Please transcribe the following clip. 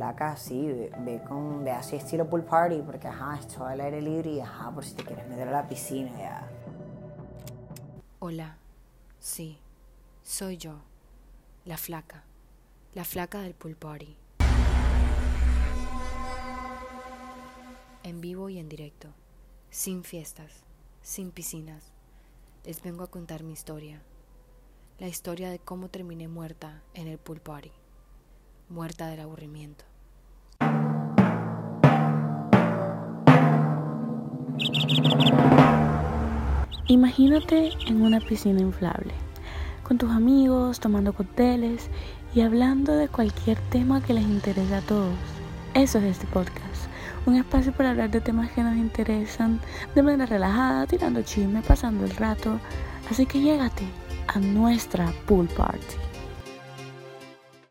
flaca, sí, ve, con, ve así estilo pool party, porque ajá, esto al aire libre y ajá, por si te quieres meter a la piscina ya. Hola, sí, soy yo, la flaca, la flaca del pool party. En vivo y en directo, sin fiestas, sin piscinas, les vengo a contar mi historia, la historia de cómo terminé muerta en el pool party muerta del aburrimiento. Imagínate en una piscina inflable, con tus amigos, tomando cócteles y hablando de cualquier tema que les interese a todos. Eso es este podcast, un espacio para hablar de temas que nos interesan de manera relajada, tirando chisme, pasando el rato. Así que llégate a nuestra pool party.